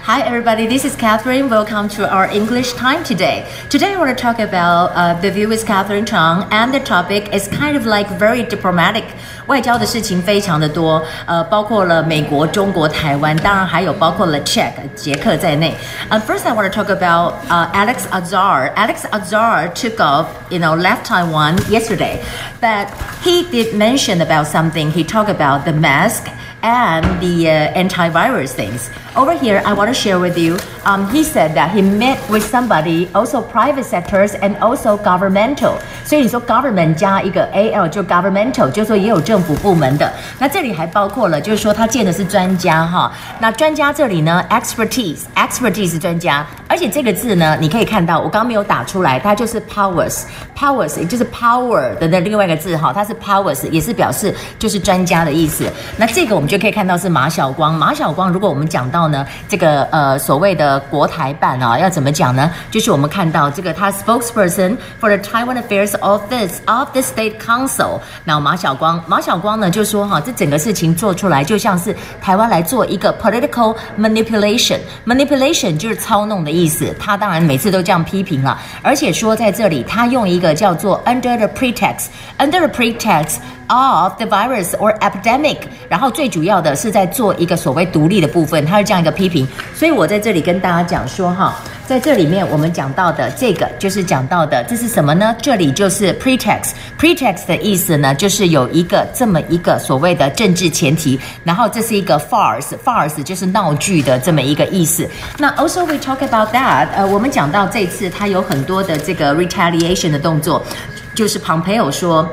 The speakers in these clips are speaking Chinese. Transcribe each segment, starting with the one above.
Hi, everybody. This is Catherine. Welcome to our English time today. Today, I want to talk about uh, the view with Catherine Chang, and the topic is kind of like very diplomatic. 外交的事情非常的多，呃，包括了美国、中国、台湾，当然还有包括了 Czech 捷克在内。Uh, first, I want to talk about uh, Alex Azar. Alex Azar took off, you know, left Taiwan yesterday, but he did mention about something. He talked about the mask and the uh, antivirus things. Over here, I want to share with you. Um, he said that he met with somebody, also private sectors and also governmental. 所以你说 government 加一个 al 就 governmental，就是说也有政府部门的。那这里还包括了，就是说他见的是专家哈。那专家这里呢，expertise，expertise 专家。而且这个字呢，你可以看到，我刚刚没有打出来，它就是 powers，powers 也就是 power 的的另外一个字哈，它是 powers，也是表示就是专家的意思。那这个我们 就可以看到是马晓光，马晓光，如果我们讲到呢，这个呃所谓的国台办啊，要怎么讲呢？就是我们看到这个他 spokesperson for the Taiwan Affairs Office of the State Council。那马晓光，马晓光呢就说哈，这整个事情做出来就像是台湾来做一个 political manipulation，manipulation 就是操弄的意思。意思，他当然每次都这样批评了，而且说在这里，他用一个叫做 under the pretext，under the pretext of the virus or epidemic，然后最主要的是在做一个所谓独立的部分，他是这样一个批评。所以我在这里跟大家讲说哈，在这里面我们讲到的这个就是讲到的这是什么呢？这里就是 pretext，pretext 的意思呢，就是有一个这么一个所谓的政治前提，然后这是一个 farce，farce 就是闹剧的这么一个意思。那 also we talk about that，呃，我们讲到这次他有很多的这个 retaliation 的动作，就是 Pompeo 说。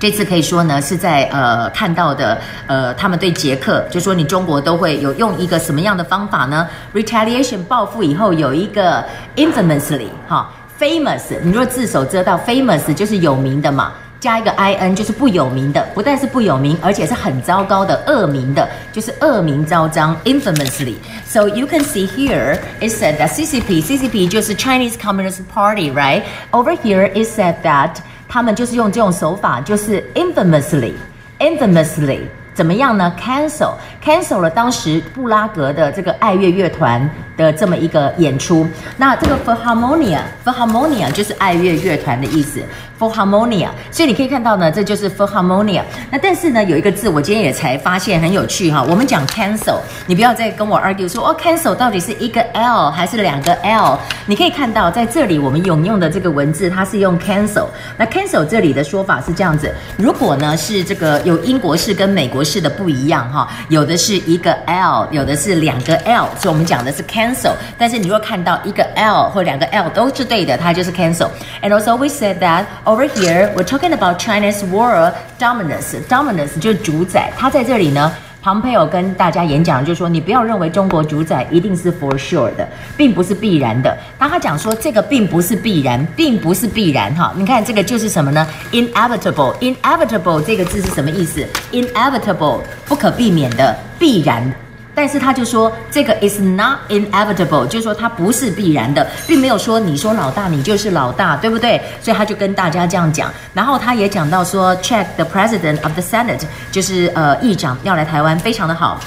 这次可以说呢，是在呃看到的，呃，他们对捷克就说你中国都会有用一个什么样的方法呢？Retaliation 报复以后有一个 infamously 哈，famous，你若自首遮到 famous 就是有名的嘛，加一个 in 就是不有名的，不但是不有名，而且是很糟糕的恶名的，就是恶名昭彰 infamously。So you can see here it said that CCP，CCP 就是 Chinese Communist Party，right？Over here it said that 他们就是用这种手法，就是 infamously，infamously。怎么样呢？Cancel cancel 了当时布拉格的这个爱乐乐团的这么一个演出。那这个 for harmonia for harmonia 就是爱乐乐团的意思。for harmonia，所以你可以看到呢，这就是 for harmonia。那但是呢，有一个字我今天也才发现很有趣哈。我们讲 cancel，你不要再跟我 argue 说哦，cancel 到底是一个 L 还是两个 L？你可以看到在这里我们引用的这个文字，它是用 cancel。那 cancel 这里的说法是这样子：如果呢是这个有英国式跟美国式。是的不一样哈，有的是一个 L，有的是两个 L，所以我们讲的是 cancel。但是你若看到一个 L 或两个 L 都是对的，它就是 cancel。And also we said that over here we're talking about China's world dominance. Dominance 就是主宰，它在这里呢。旁配偶跟大家演讲，就是说你不要认为中国主宰一定是 for sure 的，并不是必然的。当他讲说这个并不是必然，并不是必然哈。你看这个就是什么呢？Inevitable，inevitable 这个字是什么意思？Inevitable 不可避免的，必然。但是他就说这个 is not inevitable，就是说它不是必然的，并没有说你说老大你就是老大，对不对？所以他就跟大家这样讲。然后他也讲到说，check the president of the senate，就是呃议长要来台湾，非常的好。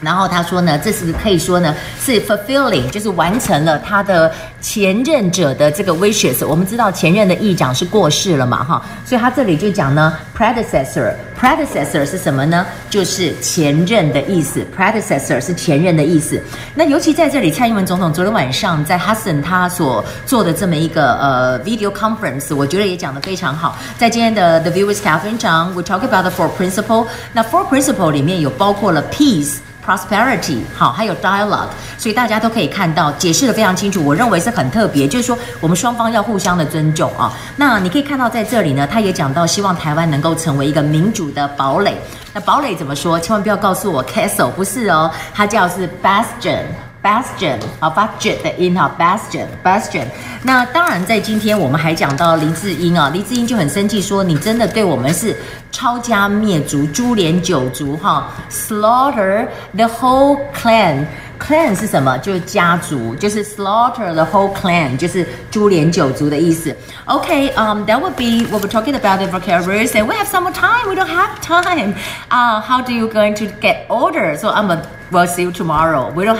然后他说呢，这是可以说呢是 fulfilling，就是完成了他的前任者的这个 wishes。我们知道前任的议长是过世了嘛，哈，所以他这里就讲呢，predecessor，predecessor 是什么呢？就是前任的意思，predecessor 是前任的意思。那尤其在这里，蔡英文总统昨天晚上在 Hudson 他所做的这么一个呃 video conference，我觉得也讲得非常好。在今天的 The View with Catherine Chang，we talk about the four principle。那 four principle 里面有包括了 peace。Prosperity 好，还有 dialogue，所以大家都可以看到解释的非常清楚。我认为是很特别，就是说我们双方要互相的尊重啊。那你可以看到在这里呢，他也讲到希望台湾能够成为一个民主的堡垒。那堡垒怎么说？千万不要告诉我 castle，不是哦，它叫是 bastion。Bastion 啊，Bastion 的音哈，Bastion，Bastion。那当然，在今天我们还讲到黎智英啊，黎智英就很生气，说你真的对我们是抄家灭族、株连九族哈，slaughter the whole clan。clan 是什么？就是家族，就是 slaughter the whole clan，就是株连九族的意思。OK，um, that would be what we're talking about the vocabulary. And we have some more time. We don't have time. Uh, how do you going to get order? So I'm a, we'll see you tomorrow. We don't.